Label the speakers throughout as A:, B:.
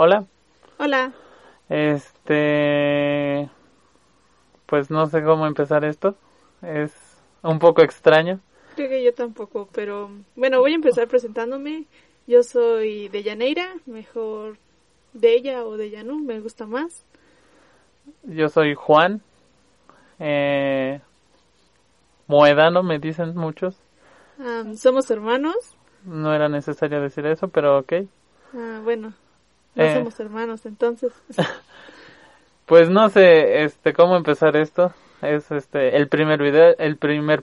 A: Hola.
B: Hola.
A: Este, pues no sé cómo empezar esto. Es un poco extraño.
B: Creo que yo tampoco, pero bueno, voy a empezar presentándome. Yo soy de Llaneira, mejor de ella o de Yanú, me gusta más.
A: Yo soy Juan. Eh, Moedano, me dicen muchos.
B: Somos hermanos.
A: No era necesario decir eso, pero ok.
B: Ah, bueno, no
A: Eh.
B: somos hermanos, entonces.
A: Pues no sé, este, cómo empezar esto. Es este, el primer video, el primer,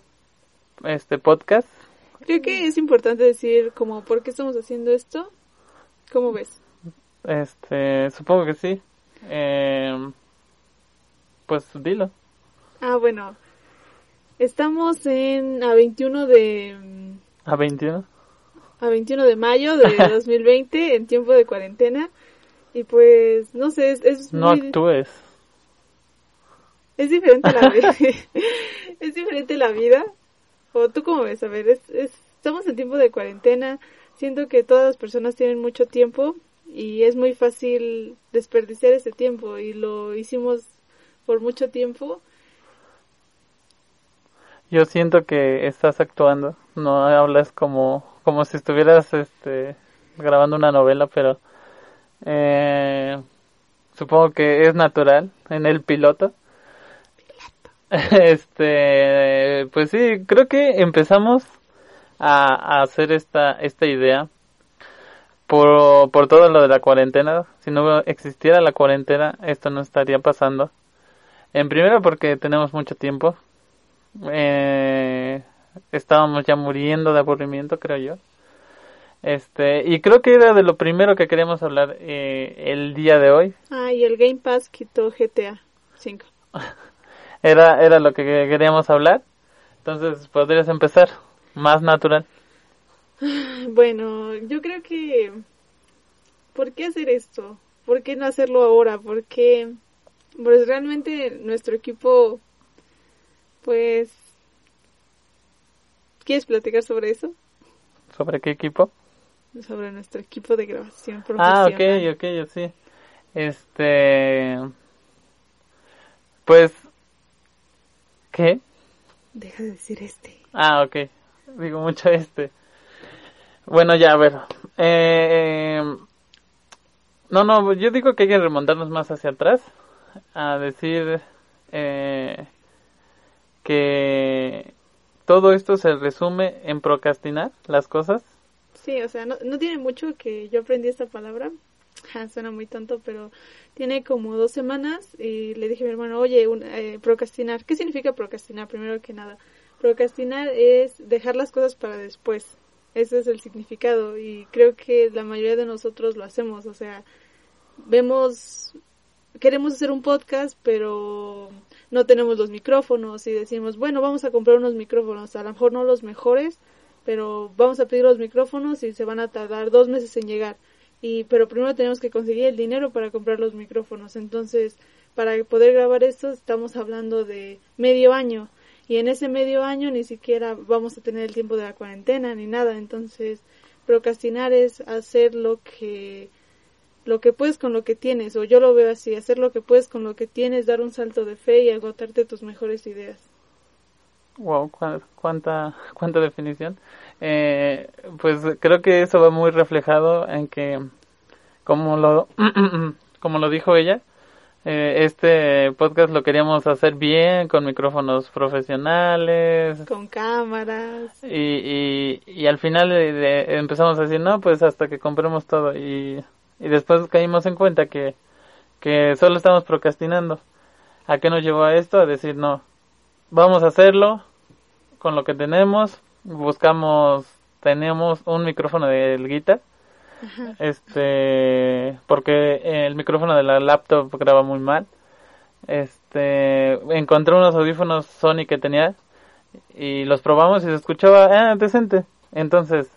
A: este, podcast.
B: Creo que es importante decir como por qué estamos haciendo esto. ¿Cómo ves?
A: Este, supongo que sí. Eh, pues dilo.
B: Ah, bueno. Estamos en a 21 de
A: A 21.
B: a 21 de mayo de 2020 en tiempo de cuarentena y pues no sé, es, es
A: No
B: muy-
A: actúes.
B: Es diferente la vida. es diferente la vida. ¿O tú cómo ves? A ver, es, es- estamos en tiempo de cuarentena. Siento que todas las personas tienen mucho tiempo y es muy fácil desperdiciar ese tiempo y lo hicimos por mucho tiempo.
A: Yo siento que estás actuando. No hablas como, como si estuvieras, este, grabando una novela, pero, eh, supongo que es natural en el piloto. Este, pues sí, creo que empezamos a, a hacer esta, esta idea por, por todo lo de la cuarentena. Si no existiera la cuarentena, esto no estaría pasando. En primero porque tenemos mucho tiempo. Eh, estábamos ya muriendo de aburrimiento, creo yo. Este, y creo que era de lo primero que queríamos hablar eh, el día de hoy.
B: Ah, y el Game Pass quitó GTA 5.
A: Era, era lo que queríamos hablar. Entonces, podrías empezar. Más natural.
B: Bueno, yo creo que... ¿Por qué hacer esto? ¿Por qué no hacerlo ahora? ¿Por qué? Pues realmente nuestro equipo, pues... ¿Quieres platicar sobre eso?
A: ¿Sobre qué equipo?
B: Sobre nuestro equipo de grabación
A: Ah,
B: profesional.
A: ok, ok, yo sí. Este. Pues. ¿Qué?
B: Deja de decir este.
A: Ah, ok. Digo mucho este. Bueno, ya, a ver. Eh, no, no, yo digo que hay que remontarnos más hacia atrás. A decir eh, que todo esto se resume en procrastinar las cosas.
B: Sí, o sea, no, tiene mucho que yo aprendí esta palabra. Suena muy tonto, pero tiene como dos semanas y le dije a mi hermano, oye, un- eh, procrastinar. ¿Qué significa procrastinar? Primero que nada, procrastinar es dejar las cosas para después. Ese es el significado y creo que la mayoría de nosotros lo hacemos. O sea, vemos, queremos hacer un podcast, pero no tenemos los micrófonos y decimos, bueno, vamos a comprar unos micrófonos, a lo mejor no los mejores, pero vamos a pedir los micrófonos y se van a tardar dos meses en llegar. Y, pero primero tenemos que conseguir el dinero para comprar los micrófonos. Entonces, para poder grabar esto, estamos hablando de medio año. Y en ese medio año ni siquiera vamos a tener el tiempo de la cuarentena ni nada. Entonces, procrastinar es hacer lo que lo que puedes con lo que tienes, o yo lo veo así, hacer lo que puedes con lo que tienes, dar un salto de fe y agotarte tus mejores ideas.
A: Wow, cu- cuánta, cuánta definición. Eh, pues creo que eso va muy reflejado en que, como lo, como lo dijo ella, eh, este podcast lo queríamos hacer bien, con micrófonos profesionales,
B: Con cámaras.
A: y, y, y al final eh, de- empezamos a decir, no, pues hasta que compremos todo, y, y después caímos en cuenta que, que solo estamos procrastinando. ¿A qué nos llevó a esto? A decir, no, vamos a hacerlo con lo que tenemos, buscamos, tenemos un micrófono del guitar, este, porque el micrófono de la laptop graba muy mal, este, encontré unos audífonos Sony que tenía y los probamos y se escuchaba ah, decente, entonces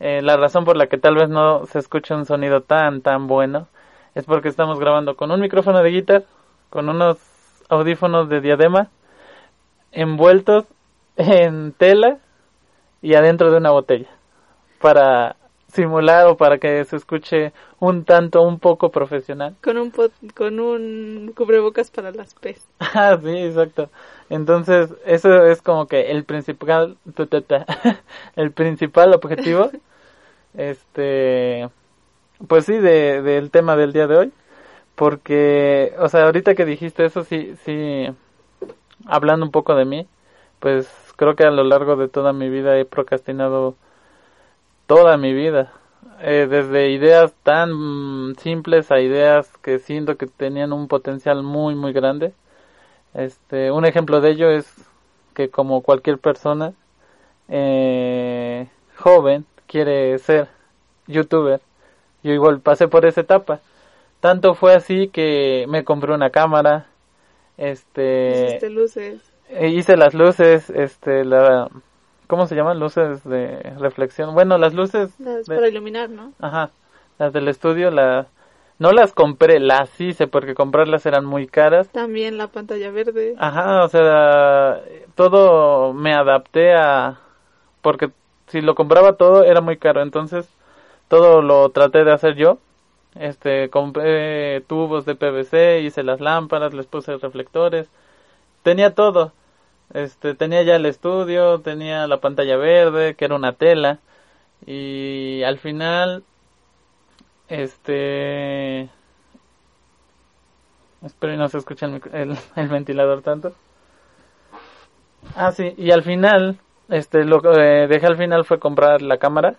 A: eh, la razón por la que tal vez no se escucha un sonido tan tan bueno es porque estamos grabando con un micrófono de guitar, con unos audífonos de diadema envueltos en tela y adentro de una botella para simular o para que se escuche un tanto, un poco profesional.
B: Con un, con un cubrebocas para las pez.
A: Ah, sí, exacto. Entonces, eso es como que el principal, el principal objetivo, este, pues sí, de, del tema del día de hoy. Porque, o sea, ahorita que dijiste eso, sí, sí, hablando un poco de mí, pues creo que a lo largo de toda mi vida he procrastinado toda mi vida. Eh, desde ideas tan simples a ideas que siento que tenían un potencial muy muy grande. Este, un ejemplo de ello es que como cualquier persona eh, joven quiere ser youtuber, yo igual pasé por esa etapa. Tanto fue así que me compré una cámara, este,
B: luces.
A: E hice las luces, este, la, ¿cómo se llaman? Luces de reflexión. Bueno, las luces.
B: para iluminar, ¿no?
A: Ajá, las del estudio, la, no las compré, las hice porque comprarlas eran muy caras.
B: También la pantalla verde.
A: Ajá, o sea, todo me adapté a, porque si lo compraba todo era muy caro, entonces todo lo traté de hacer yo. Este, compré tubos de PVC, hice las lámparas, les puse reflectores, tenía todo. Este, tenía ya el estudio, tenía la pantalla verde, que era una tela, y al final, este, espero y no se escucha el, el, ventilador tanto. Ah, sí, y al final, este, lo que eh, dejé al final fue comprar la cámara,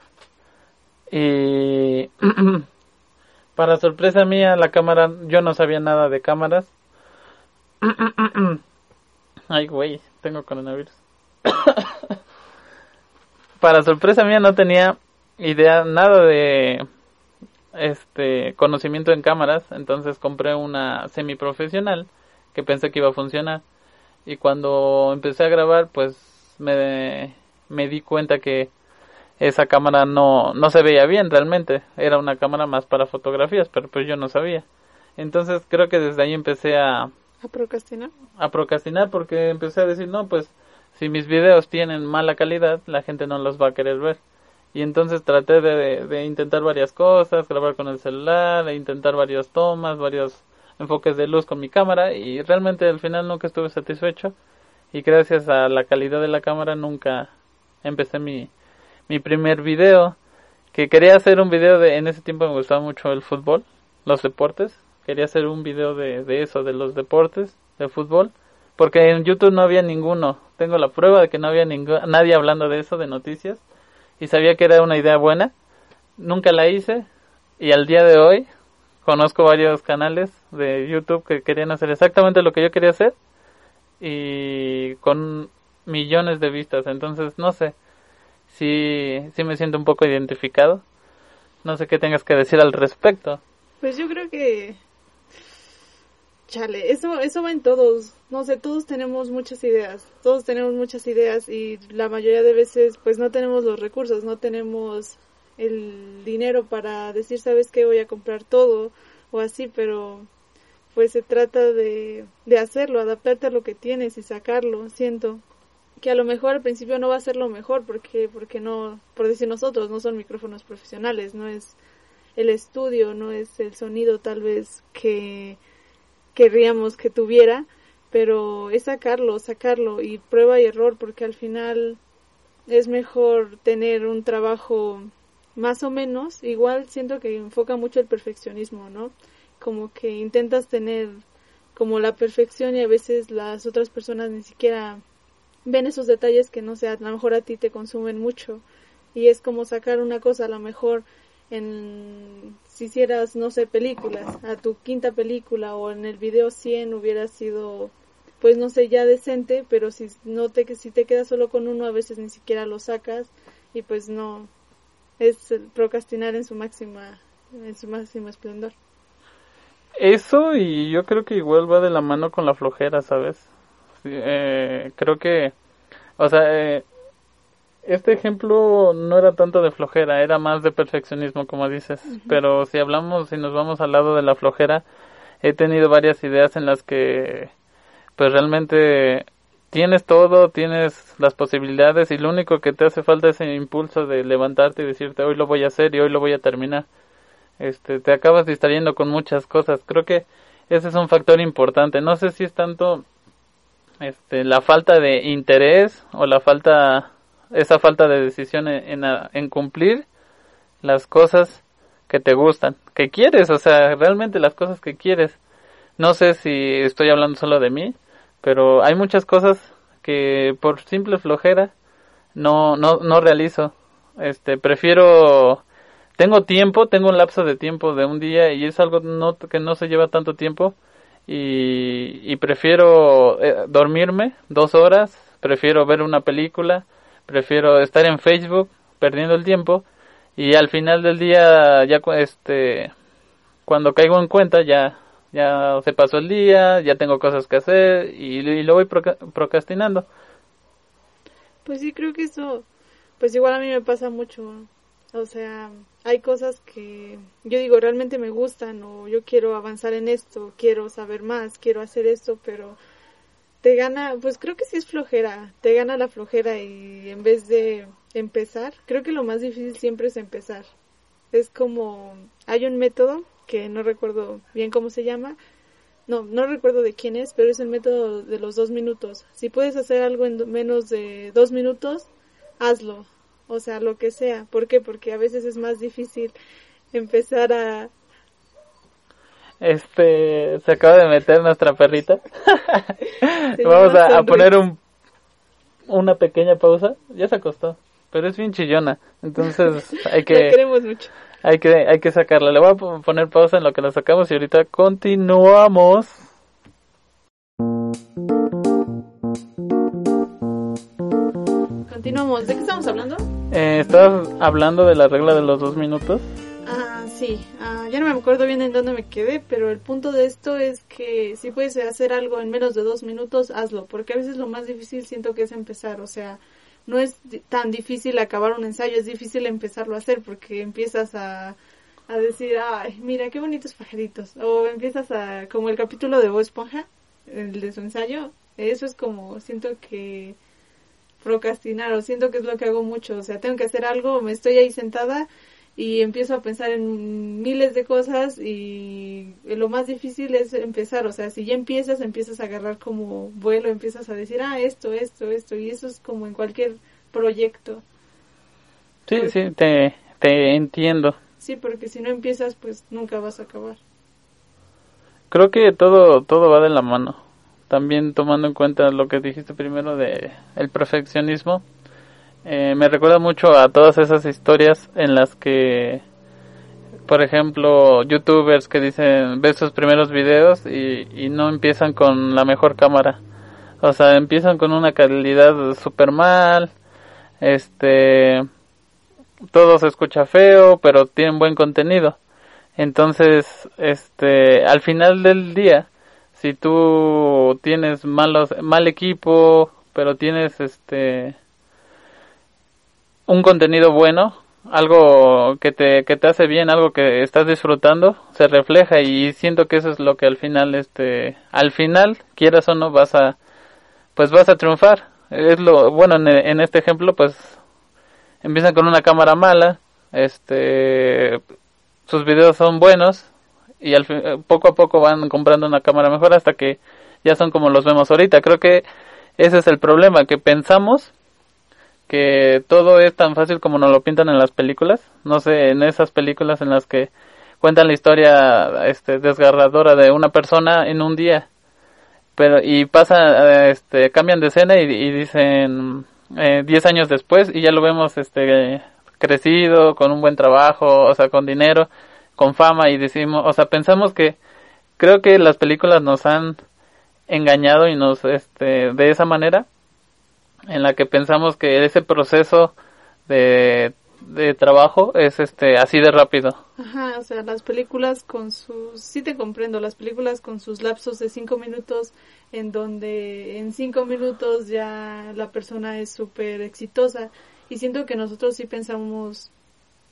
A: y para sorpresa mía, la cámara, yo no sabía nada de cámaras. Ay, güey, tengo coronavirus. Para sorpresa mía no tenía idea nada de este conocimiento en cámaras, entonces compré una semiprofesional que pensé que iba a funcionar y cuando empecé a grabar pues me, me di cuenta que esa cámara no, no se veía bien realmente, era una cámara más para fotografías, pero pues yo no sabía. Entonces creo que desde ahí empecé a,
B: ¿A procrastinar?
A: A procrastinar porque empecé a decir, no, pues si mis videos tienen mala calidad, la gente no los va a querer ver. Y entonces traté de, de, intentar varias cosas, grabar con el celular, e intentar varias tomas, varios enfoques de luz con mi cámara y realmente al final nunca estuve satisfecho y gracias a la calidad de la cámara nunca empecé mi, mi primer video que quería hacer un video de en ese tiempo me gustaba mucho el fútbol los deportes quería hacer un video de, de eso, de los deportes, de fútbol, porque en YouTube no había ninguno. Tengo la prueba de que no había nadie hablando de eso, de noticias, y sabía que era una idea buena. Nunca la hice, y al día de hoy conozco varios canales de YouTube que querían hacer exactamente lo que yo quería hacer, y con millones de vistas. Entonces, no sé, si, si me siento un poco identificado. No sé qué tengas que decir al respecto.
B: Pues yo creo que Chale, eso, eso va en todos. No sé, todos tenemos muchas ideas. Todos tenemos muchas ideas y la mayoría de veces pues no tenemos los recursos, no tenemos el dinero para decir, sabes qué, voy a comprar todo o así, pero pues se trata de, de hacerlo, adaptarte a lo que tienes y sacarlo, siento que a lo mejor al principio no va a ser lo mejor porque porque no por decir nosotros no son micrófonos profesionales no es el estudio no es el sonido tal vez que querríamos que tuviera, pero es sacarlo, sacarlo y prueba y error, porque al final es mejor tener un trabajo más o menos, igual siento que enfoca mucho el perfeccionismo, ¿no? Como que intentas tener como la perfección y a veces las otras personas ni siquiera ven esos detalles que no sé, a lo mejor a ti te consumen mucho. Y es como sacar una cosa a lo mejor en si hicieras no sé películas a tu quinta película o en el video 100 hubiera sido pues no sé ya decente pero si no te si te quedas solo con uno a veces ni siquiera lo sacas. Y pues no es procrastinar en su máxima en su máximo esplendor.
A: Eso y yo creo que igual va de la mano con la flojera sabes eh, creo que o sea eh, este ejemplo no era tanto de flojera, era más de perfeccionismo, como dices. Pero si hablamos, si nos vamos al lado de la flojera, he tenido varias ideas en las que, pues realmente tienes todo, tienes las posibilidades y lo único que te hace falta es el impulso de levantarte y decirte hoy lo voy a hacer y hoy lo voy a terminar. Este, te acabas distrayendo con muchas cosas. Creo que ese es un factor importante. No sé si es tanto este, la falta de interés o la falta, esa falta de decisión en, cumplir las cosas que te gustan, que quieres, o sea, realmente las cosas que quieres. No sé si estoy hablando solo de mí, pero hay muchas cosas que por simple flojera no, no, no realizo. Este, prefiero tengo tiempo, tengo un lapso de tiempo de un día y es algo que no se lleva tanto tiempo y, prefiero eh, dormirme dos horas, prefiero ver una película, prefiero estar en Facebook perdiendo el tiempo y al final del día ya este cuando caigo en cuenta ya ya se pasó el día, ya tengo cosas que hacer y, y lo voy procrastinando.
B: Pues sí, creo que eso, pues igual a mí me pasa mucho. O sea, hay cosas que yo digo realmente me gustan o yo quiero avanzar en esto, quiero saber más, quiero hacer esto, pero te gana, pues creo que sí es flojera, te gana la flojera y en vez de empezar, creo que lo más difícil siempre es empezar. Es como, hay un método que no recuerdo bien cómo se llama, no, no recuerdo de quién es, pero es el método de los dos minutos. Si puedes hacer algo en menos de dos minutos, hazlo o sea, lo que sea. ¿Por qué? Porque a veces es más difícil empezar a...
A: Este, se acaba de meter nuestra perrita. Vamos a, poner un, una pequeña pausa. Ya se acostó, pero es bien chillona. Entonces hay que...
B: queremos mucho.
A: Hay que, hay que sacarla. Le voy a poner pausa en lo que la sacamos y ahorita continuamos.
B: Continuamos. ¿De qué estamos hablando?
A: Eh, ¿Estabas hablando de la regla de los dos minutos?
B: Ah, sí. Ah, ya no me acuerdo bien en dónde me quedé, pero el punto de esto es que si puedes hacer algo en menos de dos minutos, hazlo. Porque a veces lo más difícil siento que es empezar. O sea, no es tan difícil acabar un ensayo, es difícil empezarlo a hacer porque empiezas a, a decir, ay, mira qué bonitos pajaritos. O empiezas a, como el capítulo de Bob Esponja, el de su ensayo. Eso es como, siento que procrastinar o siento que es lo que hago mucho, o sea, tengo que hacer algo, me estoy ahí sentada y empiezo a pensar en miles de cosas y lo más difícil es empezar, o sea, si ya empiezas, empiezas a agarrar como vuelo, empiezas a decir, ah, esto, esto, esto, y eso es como en cualquier proyecto.
A: Sí, sí, te, te entiendo.
B: Sí, porque si no empiezas, pues nunca vas a acabar.
A: Creo que todo, todo va de la mano también tomando en cuenta lo que dijiste primero de el perfeccionismo eh, me recuerda mucho a todas esas historias en las que por ejemplo youtubers que dicen ves sus primeros videos y, y no empiezan con la mejor cámara o sea empiezan con una calidad super mal este todo se escucha feo pero tienen buen contenido. Entonces este al final del día si tú tienes malos mal equipo pero tienes este un contenido bueno algo que te que te hace bien algo que estás disfrutando se refleja y siento que eso es lo que al final este al final quieras o no vas a pues vas a triunfar. Es lo bueno en, este ejemplo pues empiezan con una cámara mala este sus videos son buenos y al eh, poco a poco van comprando una cámara mejor hasta que ya son como los vemos ahorita. Creo que ese es el problema, que pensamos que todo es tan fácil como nos lo pintan en las películas. No sé, en esas películas en las que cuentan la historia este, desgarradora de una persona en un día. Pero, y pasa, este, cambian de escena y, y dicen 10 eh, años después y ya lo vemos este, crecido, con un buen trabajo, o sea, con dinero con fama y decimos, o sea, pensamos que creo que las películas nos han engañado y nos este de esa manera en la que pensamos que ese proceso de, de trabajo es este así de rápido.
B: Ajá, o sea, las películas con sus, sí te comprendo, las películas con sus lapsos de cinco minutos en donde en cinco minutos ya la persona es súper exitosa y siento que nosotros sí pensamos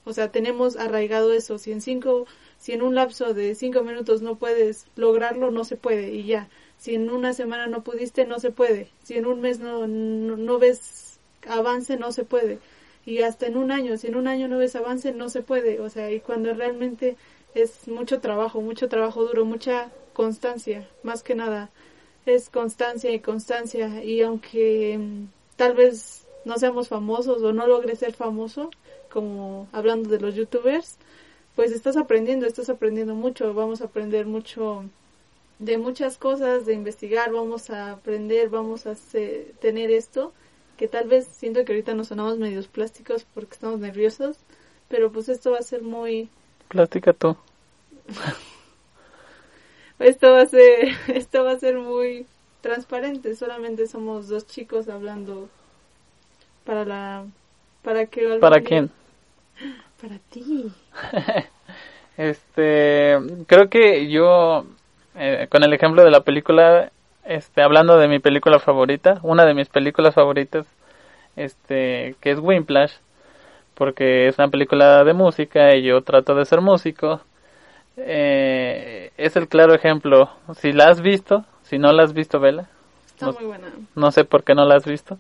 B: o sea, tenemos arraigado eso. Si en cinco, Si en un lapso de cinco minutos no puedes lograrlo, no se puede y ya. Si en una semana no pudiste, no se puede. Si en un mes no, no, ves avance, no se puede. Y hasta en un año, si en un año no ves avance, no se puede. O sea, y cuando realmente es mucho trabajo, mucho trabajo duro, mucha constancia, más que nada. Es constancia y constancia. Y aunque mm, tal vez no seamos famosos o no logres ser famoso, como hablando de los youtubers, pues estás aprendiendo, estás aprendiendo mucho, vamos a aprender mucho de muchas cosas, de investigar, vamos a aprender, vamos a tener esto, que tal vez siento que ahorita nos sonamos medios plásticos porque estamos nerviosos, pero pues esto va a ser muy...
A: Plástica tú.
B: esto va a ser, esto va a ser muy transparente, solamente somos dos chicos hablando para la... ¿Para que
A: ¿Para quién?
B: Para ti.
A: este, creo que yo, eh, con el ejemplo de la película, este, hablando de mi película favorita, una de mis películas favoritas, este, que es Wimplash, porque es una película de música y yo trato de ser músico. Eh, es el claro ejemplo. Si la has visto, si no la has visto, vela.
B: Está muy buena.
A: No sé por qué no la has visto.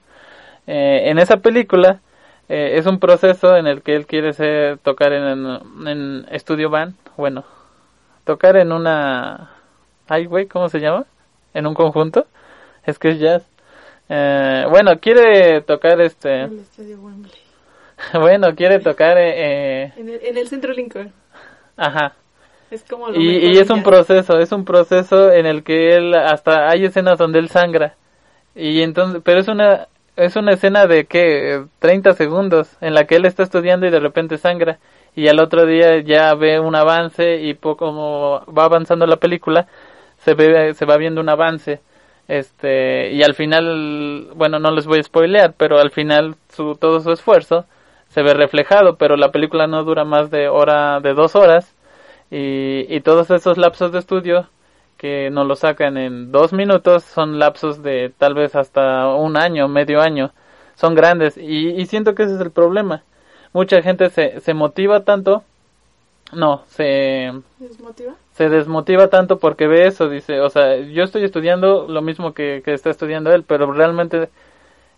A: Eh, en esa película eh, es un proceso en el que él quiere ser, tocar en, en estudio band, bueno, tocar en una, ay güey, ¿cómo se llama? En un conjunto, es que es jazz. Eh, bueno, quiere tocar este... bueno, quiere tocar...
B: Eh, en, el, en el centro Lincoln.
A: Ajá. Es como y, y es un proceso, es un proceso en el que él hasta hay escenas donde él sangra. Y entonces, pero es una es una escena de que 30 segundos en la que él está estudiando y de repente sangra y al otro día ya ve un avance y poco como va avanzando la película se ve se va viendo un avance este y al final bueno no les voy a spoilear pero al final su todo su esfuerzo se ve reflejado pero la película no dura más de hora de dos horas y, y todos esos lapsos de estudio que nos lo sacan en dos minutos son lapsos de tal vez hasta un año, medio año. Son grandes y, siento que ese es el problema. Mucha gente se, se motiva tanto, no, se
B: desmotiva.
A: Se desmotiva tanto porque ve eso, dice, o sea, yo estoy estudiando lo mismo que, que está estudiando él, pero realmente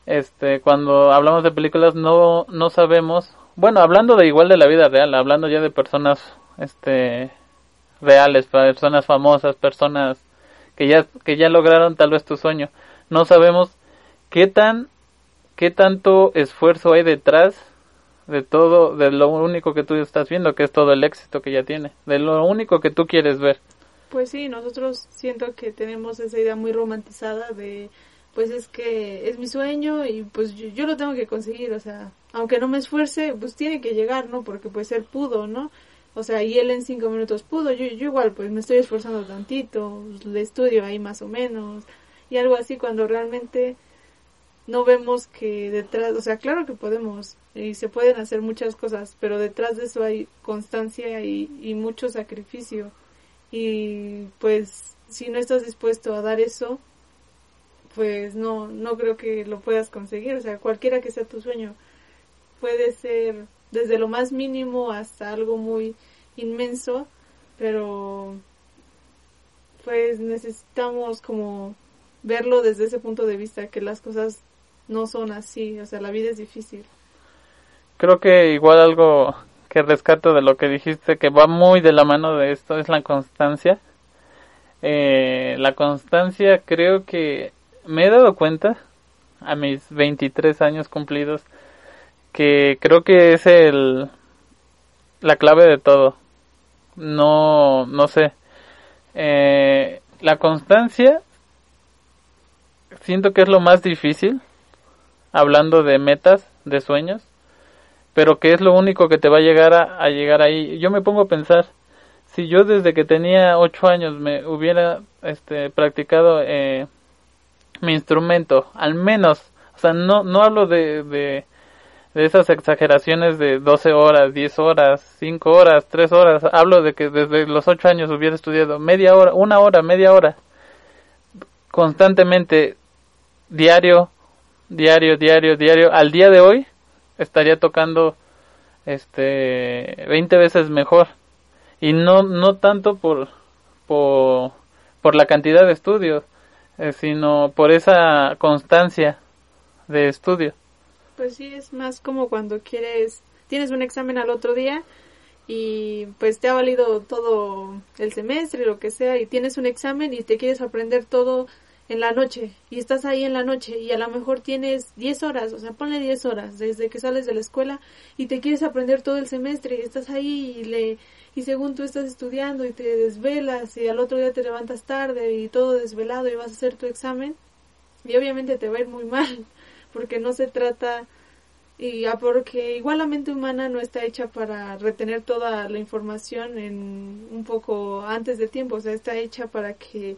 A: este cuando hablamos de películas no no sabemos, bueno, hablando de igual de la vida real, hablando ya de personas este reales, personas famosas, personas que ya, que ya lograron tal vez tu sueño. No sabemos qué tan, qué tanto esfuerzo hay detrás de todo, de lo único que tú estás viendo, que es todo el éxito que ya tiene, de lo único que tú quieres ver.
B: Pues sí, nosotros siento que tenemos esa idea muy romantizada de, pues es que es mi sueño y pues yo, yo, lo tengo que conseguir, o sea, aunque no me esfuerce, pues tiene que llegar, ¿no? Porque pues él pudo, ¿no? O sea, y él en cinco minutos pudo, yo, yo igual pues me estoy esforzando tantito, le estudio ahí más o menos, y algo así cuando realmente no vemos que detrás, o sea, claro que podemos y se pueden hacer muchas cosas, pero detrás de eso hay constancia y, y mucho sacrificio. Y pues si no estás dispuesto a dar eso, pues no, no creo que lo puedas conseguir. O sea, cualquiera que sea tu sueño, puede ser desde lo más mínimo hasta algo muy inmenso, pero pues necesitamos como verlo desde ese punto de vista, que las cosas no son así, o sea, la vida es difícil.
A: Creo que igual algo que rescato de lo que dijiste, que va muy de la mano de esto, es la constancia. Eh, la constancia creo que me he dado cuenta a mis 23 años cumplidos que creo que es el la clave de todo no, no sé. Eh, la constancia siento que es lo más difícil, hablando de metas, de sueños, pero que es lo único que te va a llegar a, llegar ahí. Yo me pongo a pensar, si yo desde que tenía ocho años me hubiera este, practicado eh, mi instrumento, al menos, o sea, no, no hablo de de esas exageraciones de 12 horas, 10 horas, 5 horas, 3 horas. Hablo de que desde los 8 años hubiera estudiado media hora, una hora, media hora, constantemente, diario, diario, diario, diario. Al día de hoy estaría tocando este 20 veces mejor. y no no tanto por por, por la cantidad de estudios eh, sino por esa constancia de estudio
B: pues sí es más como cuando quieres tienes un examen al otro día y pues te ha valido todo el semestre lo que sea y tienes un examen y te quieres aprender todo en la noche y estás ahí en la noche y a lo mejor tienes 10 horas, o sea, ponle 10 horas desde que sales de la escuela y te quieres aprender todo el semestre y estás ahí y le y según tú estás estudiando y te desvelas y al otro día te levantas tarde y todo desvelado y vas a hacer tu examen y obviamente te va a ir muy mal porque no se trata y porque igual la mente humana no está hecha para retener toda la información en un poco antes de tiempo, o sea, está hecha para que,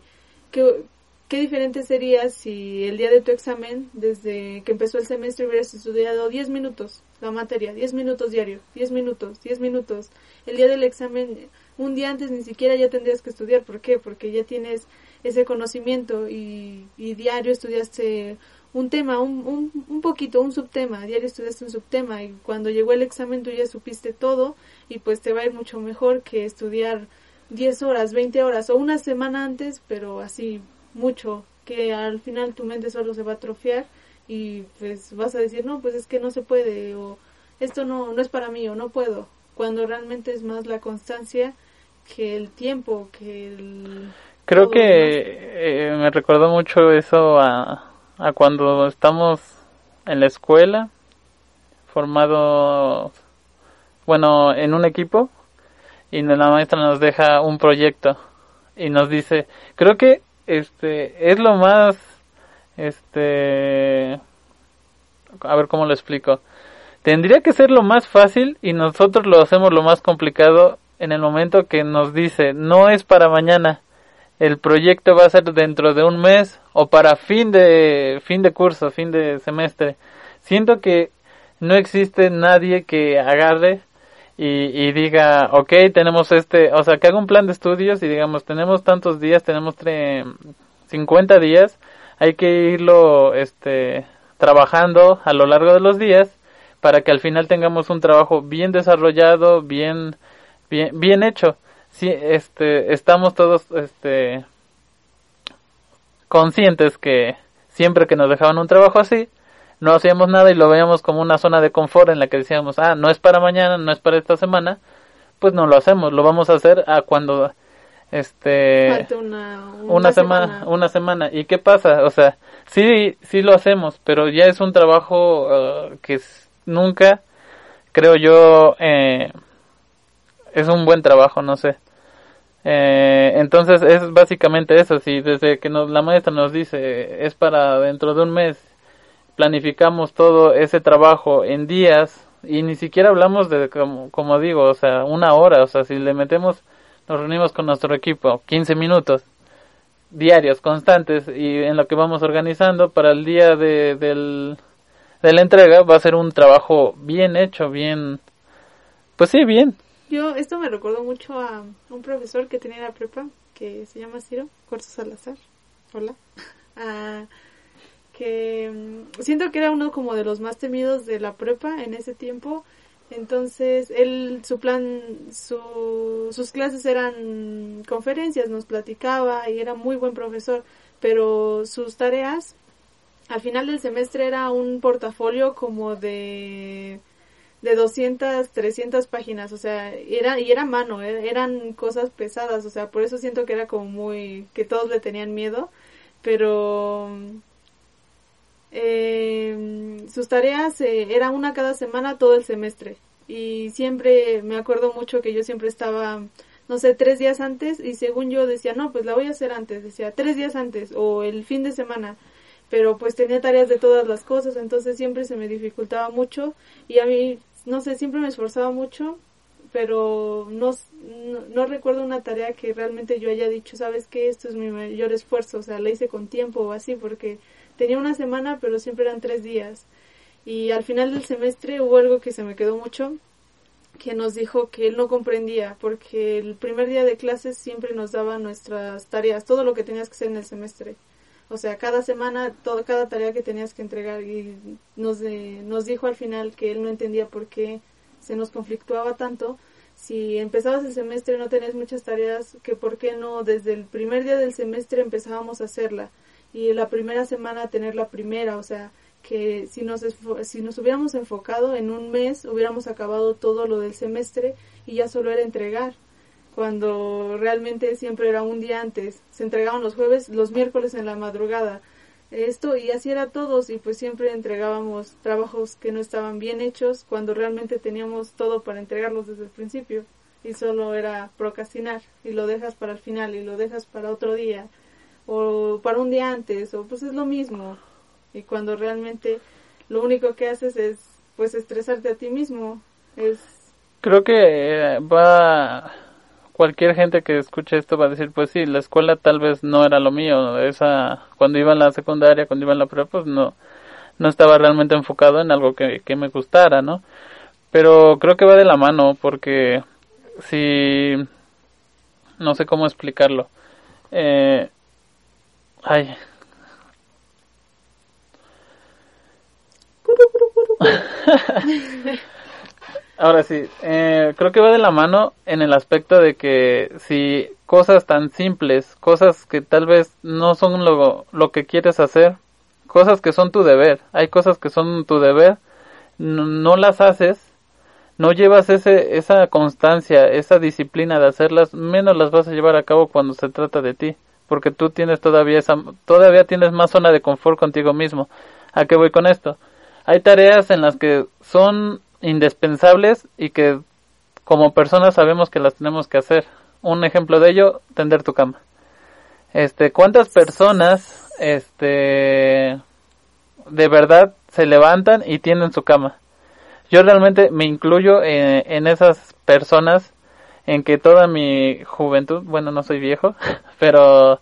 B: que qué diferente sería si el día de tu examen, desde que empezó el semestre, hubieras estudiado 10 minutos la materia, 10 minutos diario, 10 minutos, 10 minutos. El día del examen, un día antes ni siquiera ya tendrías que estudiar, ¿por qué? Porque ya tienes ese conocimiento y, y diario estudiaste un tema, un, un, un, poquito, un subtema, diario estudiaste un subtema y cuando llegó el examen tú ya supiste todo y pues te va a ir mucho mejor que estudiar 10 horas, 20 horas o una semana antes, pero así mucho, que al final tu mente solo se va a atrofiar y pues vas a decir, no, pues es que no se puede o esto no, no es para mí o no puedo, cuando realmente es más la constancia que el tiempo, que el...
A: Creo que eh, me recordó mucho eso a, a cuando estamos en la escuela, formados, bueno, en un equipo, y la maestra nos deja un proyecto y nos dice, creo que este es lo más, este, a ver cómo lo explico. Tendría que ser lo más fácil y nosotros lo hacemos lo más complicado en el momento que nos dice, no es para mañana, el proyecto va a ser dentro de un mes o para fin de fin de curso, fin de semestre. Siento que no existe nadie que agarre y, y diga, ok, tenemos este, o sea, que haga un plan de estudios y digamos, tenemos tantos días, tenemos 50 días, hay que irlo este, trabajando a lo largo de los días para que al final tengamos un trabajo bien desarrollado, bien, bien, bien hecho sí, este, estamos todos, este, conscientes que siempre que nos dejaban un trabajo así, no hacíamos nada y lo veíamos como una zona de confort en la que decíamos, ah, no es para mañana, no es para esta semana, pues no lo hacemos, lo vamos a hacer a cuando, este, una, semana, una semana. ¿Y qué pasa? O sea, sí, sí lo hacemos, pero ya es un trabajo uh, que nunca, creo yo, eh, es un buen trabajo, no sé. Eh, entonces es básicamente eso, si desde que nos, la maestra nos dice es para dentro de un mes, planificamos todo ese trabajo en días y ni siquiera hablamos de, como, como digo, o sea, una hora, o sea, si le metemos, nos reunimos con nuestro equipo 15 minutos diarios, constantes y en lo que vamos organizando para el día de, del, de la entrega va a ser un trabajo bien hecho, bien, pues sí, bien,
B: yo, esto me recordó mucho a un profesor que tenía en la prepa, que se llama Ciro, Corso Salazar. Hola. Ah, que mm, siento que era uno como de los más temidos de la prepa en ese tiempo. Entonces, él, su plan, su, sus clases eran conferencias, nos platicaba y era muy buen profesor, pero sus tareas, al final del semestre era un portafolio como de de 200, 300 páginas, o sea, era, y era mano, eh, eran cosas pesadas, o sea, por eso siento que era como muy, que todos le tenían miedo, pero eh, sus tareas eh, era una cada semana todo el semestre, y siempre me acuerdo mucho que yo siempre estaba, no sé, tres días antes, y según yo decía, no, pues la voy a hacer antes, decía, tres días antes, o el fin de semana, pero pues tenía tareas de todas las cosas, entonces siempre se me dificultaba mucho y a mí no sé, siempre me esforzaba mucho, pero no, no, recuerdo una tarea que realmente yo haya dicho, sabes que esto es mi mayor esfuerzo, o sea, la hice con tiempo o así, porque tenía una semana, pero siempre eran tres días. Y al final del semestre hubo algo que se me quedó mucho, que nos dijo que él no comprendía, porque el primer día de clases siempre nos daba nuestras tareas, todo lo que tenías que hacer en el semestre. O sea, cada semana, todo, cada tarea que tenías que entregar y nos, nos dijo al final que él no entendía por qué se nos conflictuaba tanto. Si empezabas el semestre y no tenías muchas tareas, que por qué no desde el primer día del semestre empezábamos a hacerla y la primera semana tener la primera, o sea, que si nos, si nos hubiéramos enfocado en un mes, hubiéramos acabado todo lo del semestre y ya solo era entregar, cuando realmente siempre era un día antes, se entregaban los jueves, los miércoles en la madrugada, esto y así era todos y pues siempre entregábamos trabajos que no estaban bien hechos cuando realmente teníamos todo para entregarlos desde el principio. Y solo era procrastinar y lo dejas para el final y lo dejas para otro día o para un día antes o pues es lo mismo. Y cuando realmente lo único que haces es pues estresarte a ti mismo es
A: creo que eh, va cualquier gente que escuche esto va a decir, pues sí, la escuela tal vez no era lo mío, esa cuando iba en la secundaria, cuando iba en la prepa, pues no no estaba realmente enfocado en algo que, que me gustara, ¿no? Pero creo que va de la mano porque si no sé cómo explicarlo. Eh, ay. Ahora sí, eh, creo que va de la mano en el aspecto de que si cosas tan simples, cosas que tal vez no son lo, lo que quieres hacer, cosas que son tu deber, hay cosas que son tu deber, no, las haces, no llevas ese, esa constancia, esa disciplina de hacerlas, menos las vas a llevar a cabo cuando se trata de ti, porque tú tienes todavía esa, todavía tienes más zona de confort contigo mismo. ¿A qué voy con esto? Hay tareas en las que son indispensables y que como personas sabemos que las tenemos que hacer. Un ejemplo de ello, tender tu cama. Este, ¿cuántas personas este de verdad se levantan y tienen su cama? Yo realmente me incluyo en, en esas personas en que toda mi juventud, bueno, no soy viejo, pero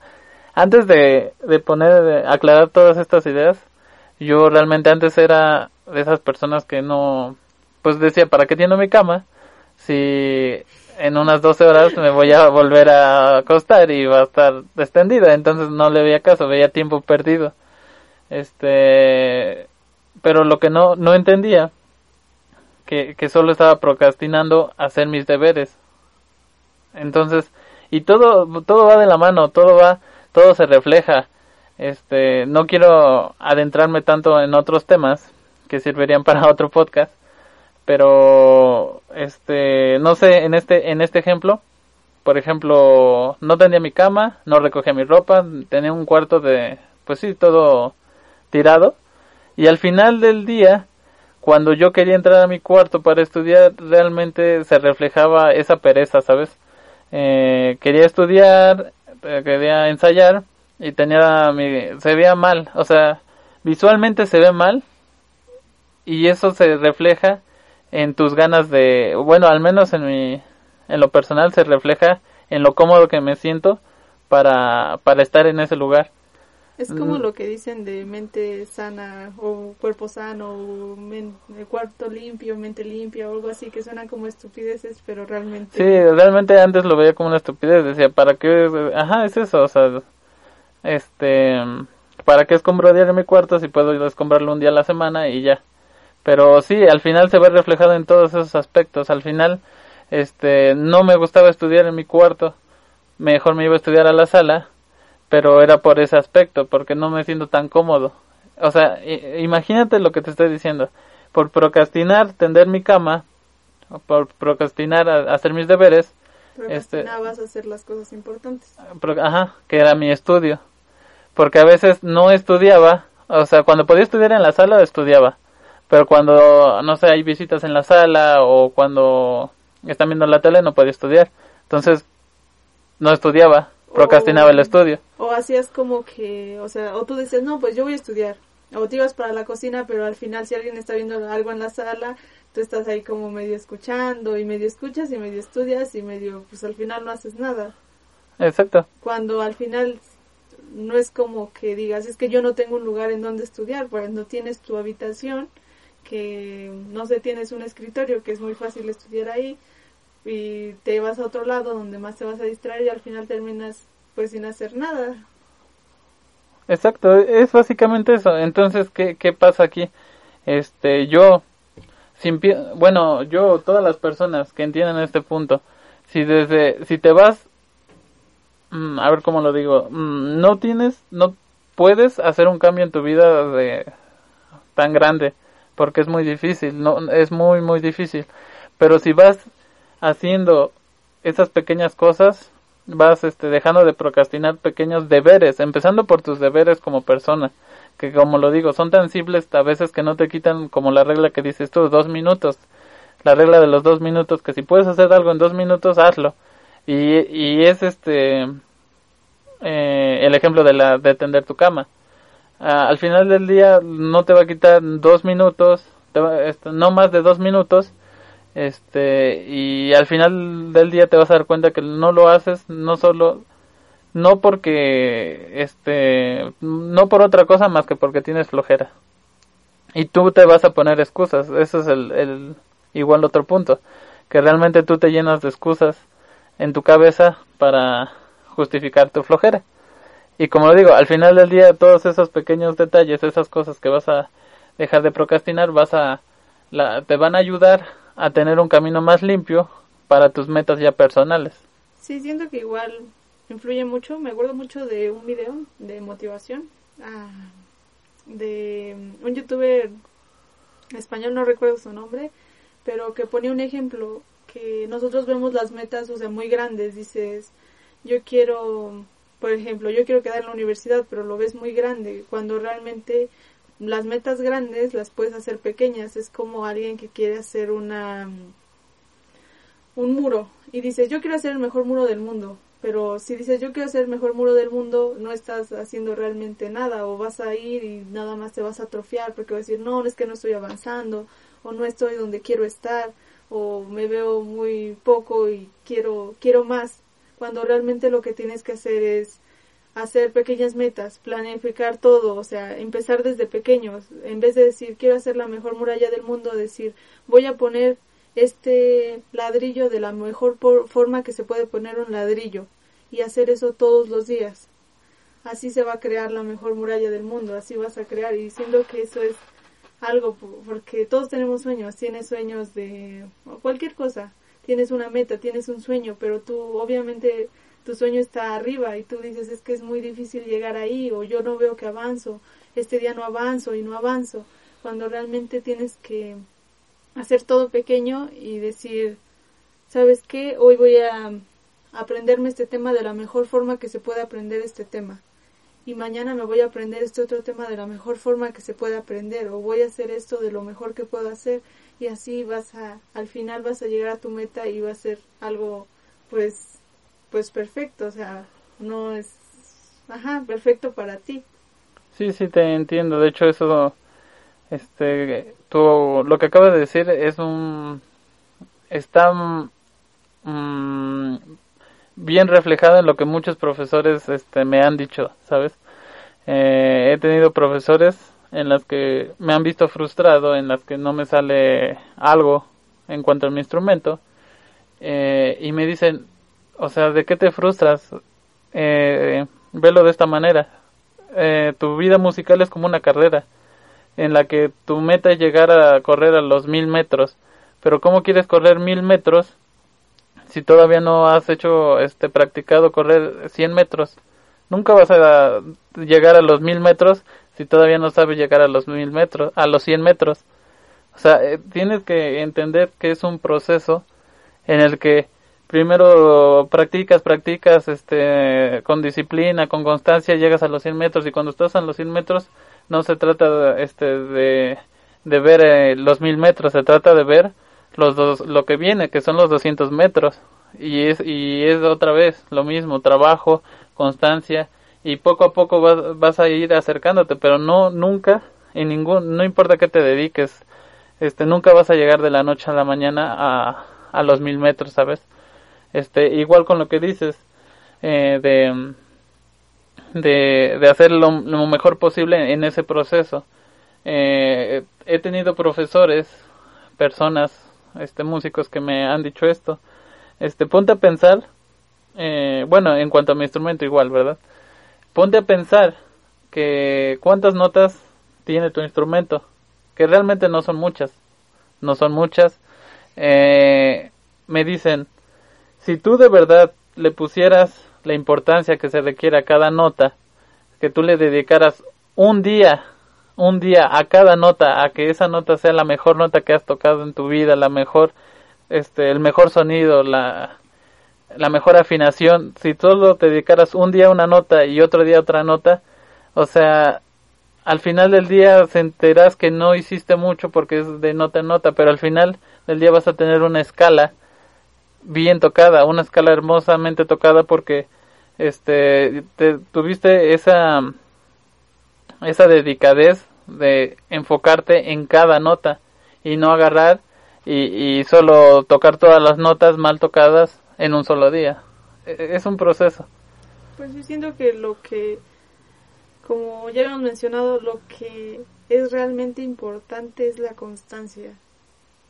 A: antes de, de poner, de aclarar todas estas ideas, yo realmente antes era de esas personas que no, pues decía, ¿para qué tiendo mi cama? Si en unas 12 horas me voy a volver a acostar y va a estar extendida, entonces no le veía caso, veía tiempo perdido. Este, pero lo que no, no entendía, que, que solo estaba procrastinando hacer mis deberes. Entonces, y todo, todo va de la mano, todo va, todo se refleja. Este, no quiero adentrarme tanto en otros temas que servirían para otro podcast, pero este no sé en este en este ejemplo por ejemplo no tenía mi cama no recogía mi ropa tenía un cuarto de pues sí todo tirado. Y al final del día cuando yo quería entrar a mi cuarto para estudiar realmente se reflejaba esa pereza sabes eh, quería estudiar eh, quería ensayar y tenía mi se veía mal. O sea visualmente se ve mal y eso se refleja en tus ganas de, bueno, al menos en mi, en lo personal se refleja en lo cómodo que me siento para, para estar en ese lugar.
B: Es como mm. lo que dicen de mente sana o cuerpo sano o cuarto limpio, mente limpia o algo así que suenan como estupideces, pero realmente...
A: Sí, realmente antes lo veía como una estupidez, decía, ¿para qué? Ajá, es eso, o sea, este, ¿para qué escombro diario mi cuarto si puedo escombrarlo un día a la semana y ya? Pero sí, al final se ve reflejado en todos esos aspectos. Al final, este, no me gustaba estudiar en mi cuarto. Mejor me iba a estudiar a la sala, pero era por ese aspecto, porque no me siento tan cómodo. O sea, imagínate lo que te estoy diciendo. Por procrastinar, tender mi cama, por procrastinar hacer mis deberes,
B: este, Procrastinabas este, a hacer las cosas importantes.
A: ajá, que era mi estudio. Porque a veces no estudiaba, o sea, cuando podía estudiar en la sala, estudiaba pero cuando, no sé, hay visitas en la sala o cuando están viendo la tele no podía estudiar. Entonces, no estudiaba, procrastinaba el estudio.
B: O hacías como que, o sea, o tú dices, no, pues yo voy a estudiar. O te ibas para la cocina, pero al final si alguien está viendo algo en la sala, tú estás ahí como medio escuchando y medio escuchas y medio estudias y medio, pues al final no haces nada.
A: Exacto.
B: Cuando al final no es como que digas, es que yo no tengo un lugar en donde estudiar, pues no tienes tu habitación que no sé, tienes un escritorio que es muy fácil estudiar ahí y te vas a otro lado donde más te vas a distraer y al final terminas pues sin hacer nada.
A: Exacto, es básicamente eso. Entonces, ¿qué, qué pasa aquí? Este, yo bueno, yo, todas las personas que entienden este punto, si desde, si te vas, mm, a ver cómo lo digo, mm, no tienes, no puedes hacer un cambio en tu vida de tan grande, porque es muy difícil, no, es muy, muy difícil. Pero si vas haciendo esas pequeñas cosas, vas este, dejando de procrastinar pequeños deberes, empezando por tus deberes como persona, que como lo digo, son tan simples a veces que no te quitan como la regla que dices tú, dos minutos, la regla de los dos minutos, que si puedes hacer algo en dos minutos, hazlo. Y, y es este eh, el ejemplo de, la, de tender tu cama. Ah, al final del día no te va a quitar dos minutos, este, no más de dos minutos, este y al final del día te vas a dar cuenta que no lo haces no solo no porque este no por otra cosa más que porque tienes flojera. Y tú te vas a poner excusas ese es el, el igual otro punto que realmente tú te llenas de excusas en tu cabeza para justificar tu flojera y como lo digo al final del día todos esos pequeños detalles esas cosas que vas a dejar de procrastinar vas a la, te van a ayudar a tener un camino más limpio para tus metas ya personales.
B: Sí, siento que igual influye mucho. Me acuerdo mucho de un video de motivación ah, de un youtuber español, no recuerdo su nombre, pero que ponía un ejemplo que nosotros vemos las metas, o sea, muy grandes. Dices, yo quiero, por ejemplo, yo quiero quedar en la universidad, pero lo ves muy grande, cuando realmente las metas grandes las puedes hacer pequeñas. Es como alguien que quiere hacer una un muro y dices, yo quiero hacer el mejor muro del mundo. Pero si dices, yo quiero hacer el mejor muro del mundo, no estás haciendo realmente nada o vas a ir y nada más te vas a atrofiar porque vas a decir, no, es que no estoy avanzando o no estoy donde quiero estar o me veo muy poco y quiero quiero más. Cuando realmente lo que tienes que hacer es hacer pequeñas metas, planificar todo, o sea, empezar desde pequeños, en vez de decir quiero hacer la mejor muralla del mundo, decir voy a poner este ladrillo de la mejor forma que se puede poner un ladrillo y hacer eso todos los días. Así se va a crear la mejor muralla del mundo, así vas a crear y diciendo que eso es algo porque todos tenemos sueños, tienes sueños de cualquier cosa, tienes una meta, tienes un sueño, pero tú obviamente tu sueño está arriba y tú dices es que es muy difícil llegar ahí o yo no veo que avanzo, este día no avanzo y no avanzo, cuando realmente tienes que hacer todo pequeño y decir, ¿sabes qué? Hoy voy a aprenderme este tema de la mejor forma que se puede aprender este tema. Y mañana me voy a aprender este otro tema de la mejor forma que se puede aprender. O voy a hacer esto de lo mejor que puedo hacer. Y así vas a, al final vas a llegar a tu meta y va a ser algo, pues, pues perfecto, o sea, no es, ajá, perfecto para ti.
A: Sí, sí, te entiendo. De hecho, eso, este, tú, lo que acabas de decir es un, está mm, bien reflejado en lo que muchos profesores, este, me han dicho, ¿sabes? Eh, he tenido profesores en las que me han visto frustrado, en las que no me sale algo en cuanto a mi instrumento, eh, y me dicen, o sea, ¿de qué te frustras? Eh, velo de esta manera. Eh, tu vida musical es como una carrera en la que tu meta es llegar a correr a los mil metros. Pero ¿cómo quieres correr mil metros si todavía no has hecho, este, practicado correr 100 metros? Nunca vas a llegar a los mil metros si todavía no sabes llegar a los mil metros, a los 100 metros. O sea, eh, tienes que entender que es un proceso en el que primero practicas, practicas este, con disciplina, con constancia, llegas a los 100 metros y cuando estás a los 100 metros no se trata este, de, de ver eh, los 1000 metros, se trata de ver los dos, lo que viene, que son los 200 metros. Y es, y es otra vez lo mismo, trabajo, constancia y poco a poco vas, vas a ir acercándote, pero no nunca, en ningún, no importa que te dediques, este, nunca vas a llegar de la noche a la mañana a, a los mil metros, ¿sabes? este igual con lo que dices eh, de, de, de hacer lo, mejor posible en ese proceso. Eh, he tenido profesores personas este músicos que me han dicho esto. Este ponte a pensar eh, bueno en cuanto a mi instrumento igual verdad ponte a pensar que cuántas notas tiene tu instrumento que realmente no son muchas no son muchas, eh, me dicen, si tú de verdad le pusieras la importancia que se requiere a cada nota, que tú le dedicaras un día, un día a cada nota, a que esa nota sea la mejor nota que has tocado en tu vida, la mejor, este, el mejor sonido, la, la mejor afinación, si solo te dedicaras un día una nota y otro día otra nota, o sea, al final del día se enterás que no hiciste mucho porque es de nota en nota, pero al final del día vas a tener una escala bien tocada, una escala hermosamente tocada porque este te, tuviste esa esa dedicadez de enfocarte en cada nota y no agarrar y, y solo tocar todas las notas mal tocadas en un solo día. E, es un proceso.
B: Pues yo siento que lo que como ya hemos mencionado, lo que es realmente importante es la constancia.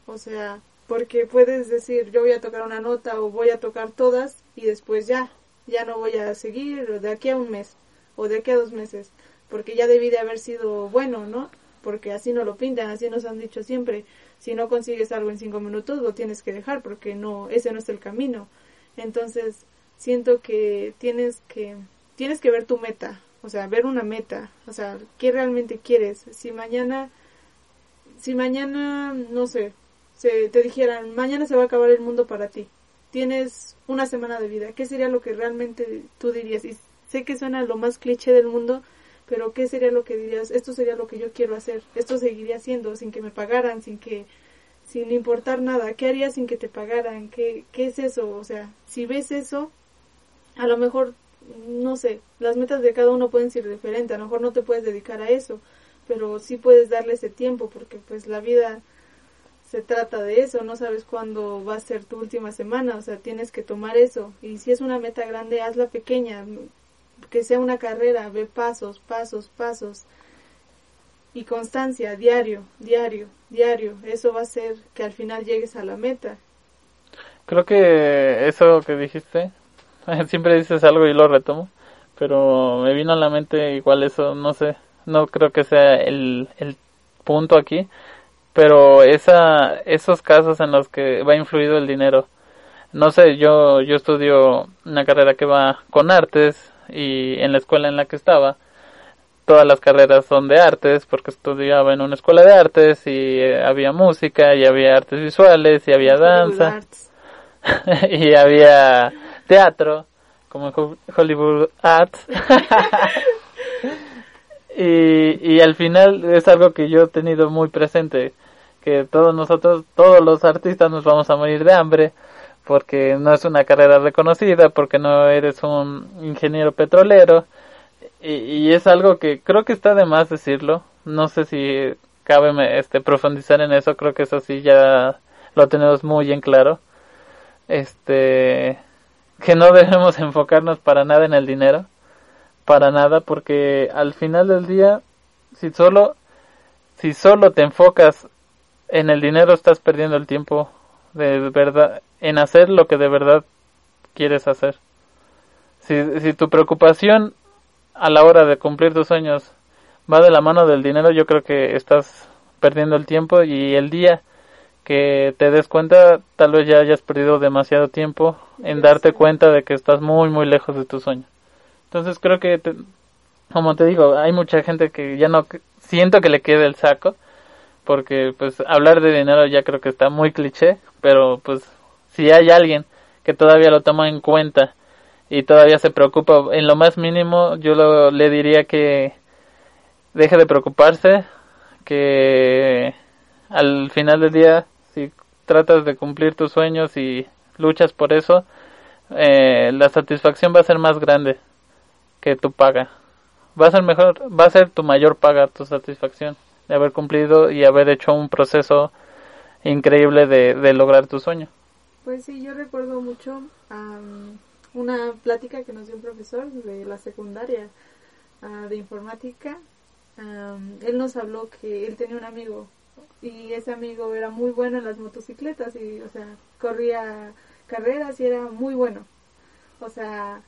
B: O sea, porque puedes decir, yo voy a tocar una nota o voy a tocar todas y después ya, ya no voy a seguir de aquí a un mes o de aquí a dos meses, porque ya debí de haber sido bueno, ¿no? Porque así no lo pintan, así nos han dicho siempre. Si no consigues algo en cinco minutos, lo tienes que dejar porque no, ese no es el camino. Entonces, siento que tienes que, tienes que ver tu meta, o sea, ver una meta, o sea, ¿qué realmente quieres? Si mañana, si mañana, no sé, se, te dijeran, mañana se va a acabar el mundo para ti, tienes una semana de vida, ¿qué sería lo que realmente tú dirías? Y sé que suena lo más cliché del mundo, pero ¿qué sería lo que dirías? Esto sería lo que yo quiero hacer, esto seguiría haciendo sin que me pagaran, sin que sin importar nada, ¿qué harías sin que te pagaran? ¿Qué, ¿Qué es eso? O sea, si ves eso, a lo mejor no sé, las metas de cada uno pueden ser diferentes, a lo mejor no te puedes dedicar a eso, pero sí puedes darle ese tiempo porque pues la vida se trata de eso, no sabes cuándo va a ser tu última semana, o sea, tienes que tomar eso. Y si es una meta grande, hazla pequeña, que sea una carrera, ve pasos, pasos, pasos y constancia, diario, diario, diario, eso va a hacer que al final llegues a la meta.
A: Creo que eso que dijiste Siempre dices algo y lo retomo, pero me vino a la mente igual eso, no sé, no creo que sea el, el punto aquí, pero esa, esos casos en los que va influido el dinero, no sé, yo, yo estudio una carrera que va con artes y en la escuela en la que estaba, todas las carreras son de artes porque estudiaba en una escuela de artes y eh, había música y había artes visuales y había danza y había teatro, como Hollywood Arts. y, y al final es algo que yo he tenido muy presente, que todos nosotros, todos los artistas nos vamos a morir de hambre, porque no es una carrera reconocida, porque no eres un ingeniero petrolero, y, es algo que creo que está de más decirlo, no sé si cabe este profundizar en eso, creo que eso sí ya lo tenemos muy en claro. Este, que no debemos enfocarnos para nada en el dinero, para nada, porque al final del día, si solo, si solo te enfocas en el dinero, estás perdiendo el tiempo de verdad, en hacer lo que de verdad quieres hacer. Si, si tu preocupación a la hora de cumplir tus sueños va de la mano del dinero, yo creo que estás perdiendo el tiempo y el día que te des cuenta, tal vez ya hayas perdido demasiado tiempo en darte cuenta de que estás muy, muy lejos de tu sueño. Entonces creo que, como te digo, hay mucha gente que ya no siento que le quede el saco, porque pues hablar de dinero ya creo que está muy cliché, pero pues si hay alguien que todavía lo toma en cuenta y todavía se preocupa en lo más mínimo, yo lo, le diría que deje de preocuparse, que al final del día tratas de cumplir tus sueños y luchas por eso, eh, la satisfacción va a ser más grande que tu paga. Va a ser mejor, va a ser tu mayor paga, tu satisfacción de haber cumplido y haber hecho un proceso increíble de, de lograr tu sueño.
B: Pues sí, yo recuerdo mucho una plática que nos dio un profesor de la secundaria ah, de informática. él nos habló que él tenía un amigo y ese amigo era muy bueno en las motocicletas y, o sea, corría carreras y era muy bueno. O sea,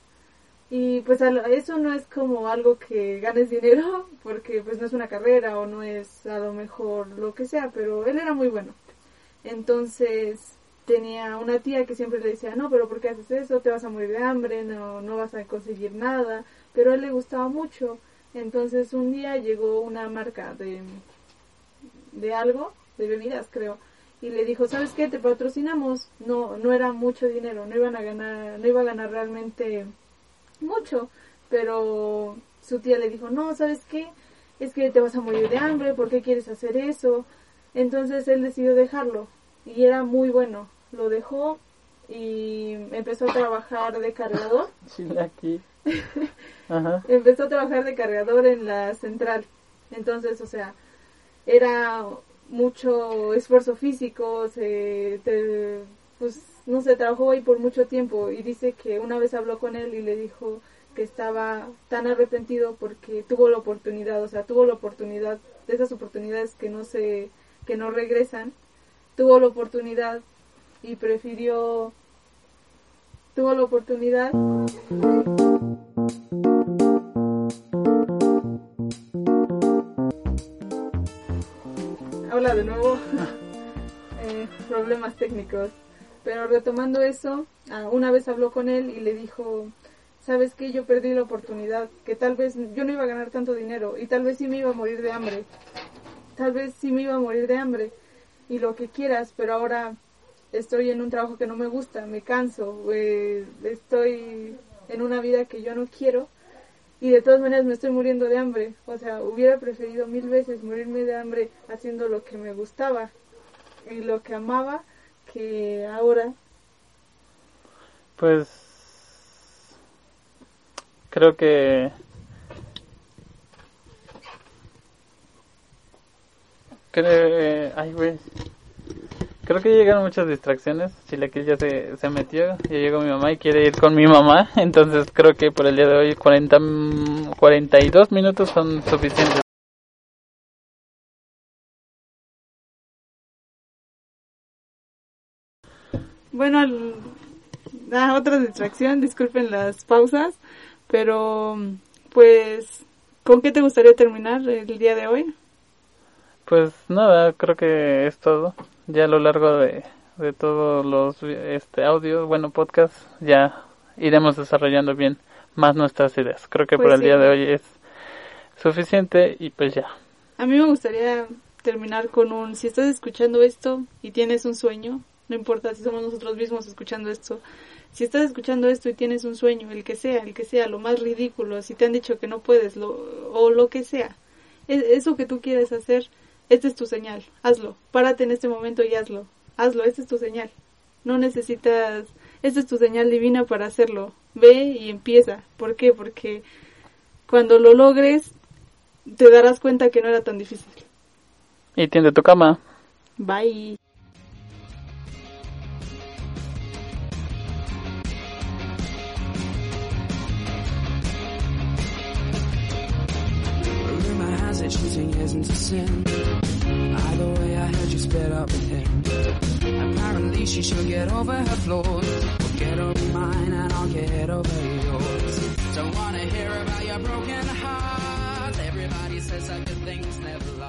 B: y pues eso no es como algo que ganes dinero porque pues no es una carrera o no es a lo mejor lo que sea, pero él era muy bueno. Entonces tenía una tía que siempre le decía, no, pero ¿por qué haces eso? Te vas a morir de hambre, no, no vas a conseguir nada. Pero a él le gustaba mucho. Entonces un día llegó una marca de, de algo, de bebidas creo, y le dijo, ¿sabes qué? Te patrocinamos. No, no era mucho dinero, no iban a ganar, no iba a ganar realmente mucho, pero su tía le dijo, no, ¿sabes qué? Es que te vas a morir de hambre, ¿por qué quieres hacer eso? Entonces él decidió dejarlo y era muy bueno. Lo dejó y empezó a trabajar de cargador.
A: aquí.
B: empezó a trabajar de cargador en la central. Entonces, o sea, era mucho esfuerzo físico, se, pues no sé, trabajó ahí por mucho tiempo y dice que una vez habló con él y le dijo que estaba tan arrepentido porque tuvo la oportunidad, o sea, tuvo la oportunidad de esas oportunidades que no se que no regresan, tuvo la oportunidad y prefirió tuvo la oportunidad Hola de nuevo. eh, problemas técnicos. Pero retomando eso, ah, una vez habló con él y le dijo, sabes que yo perdí la oportunidad, que tal vez yo no iba a ganar tanto dinero y tal vez sí me iba a morir de hambre. Tal vez sí me iba a morir de hambre y lo que quieras, pero ahora estoy en un trabajo que no me gusta, me canso, eh, estoy en una vida que yo no quiero y de todas maneras me estoy muriendo de hambre. O sea, hubiera preferido mil veces morirme de hambre haciendo lo que me gustaba y lo que amaba que ahora.
A: Pues creo que creo ay güey que llegaron muchas distracciones. Chilequil ya se, se metió, ya llegó mi mamá y quiere ir con mi mamá. Entonces creo que por el día de hoy 40, 42 minutos son suficientes.
B: Bueno, da otra distracción, disculpen las pausas, pero pues, ¿con qué te gustaría terminar el día de hoy?
A: Pues nada, creo que es todo ya a lo largo de, de todos los este audios, bueno, podcast, ya iremos desarrollando bien más nuestras ideas. Creo que por pues el día de hoy es suficiente y pues ya.
B: A mí me gustaría terminar con un, si estás escuchando esto y tienes un sueño, no importa si somos nosotros mismos escuchando esto, si estás escuchando esto y tienes un sueño, el que sea, el que sea, lo más ridículo, si te han dicho que no puedes, lo, o lo que sea, eso que tú quieres hacer, esta es tu señal, hazlo, párate en este momento y hazlo, hazlo, esta es tu señal. No necesitas, esta es tu señal divina para hacerlo. Ve y empieza. ¿Por qué? Porque cuando lo logres te darás cuenta que no era tan difícil.
A: Y tiende tu cama.
B: Bye. choosing isn't a sin. Either way, I heard you split up with him. Apparently, she should get over her flaws.
C: Get over mine, and I'll get over yours. Don't wanna hear about your broken heart. Everybody says that good things never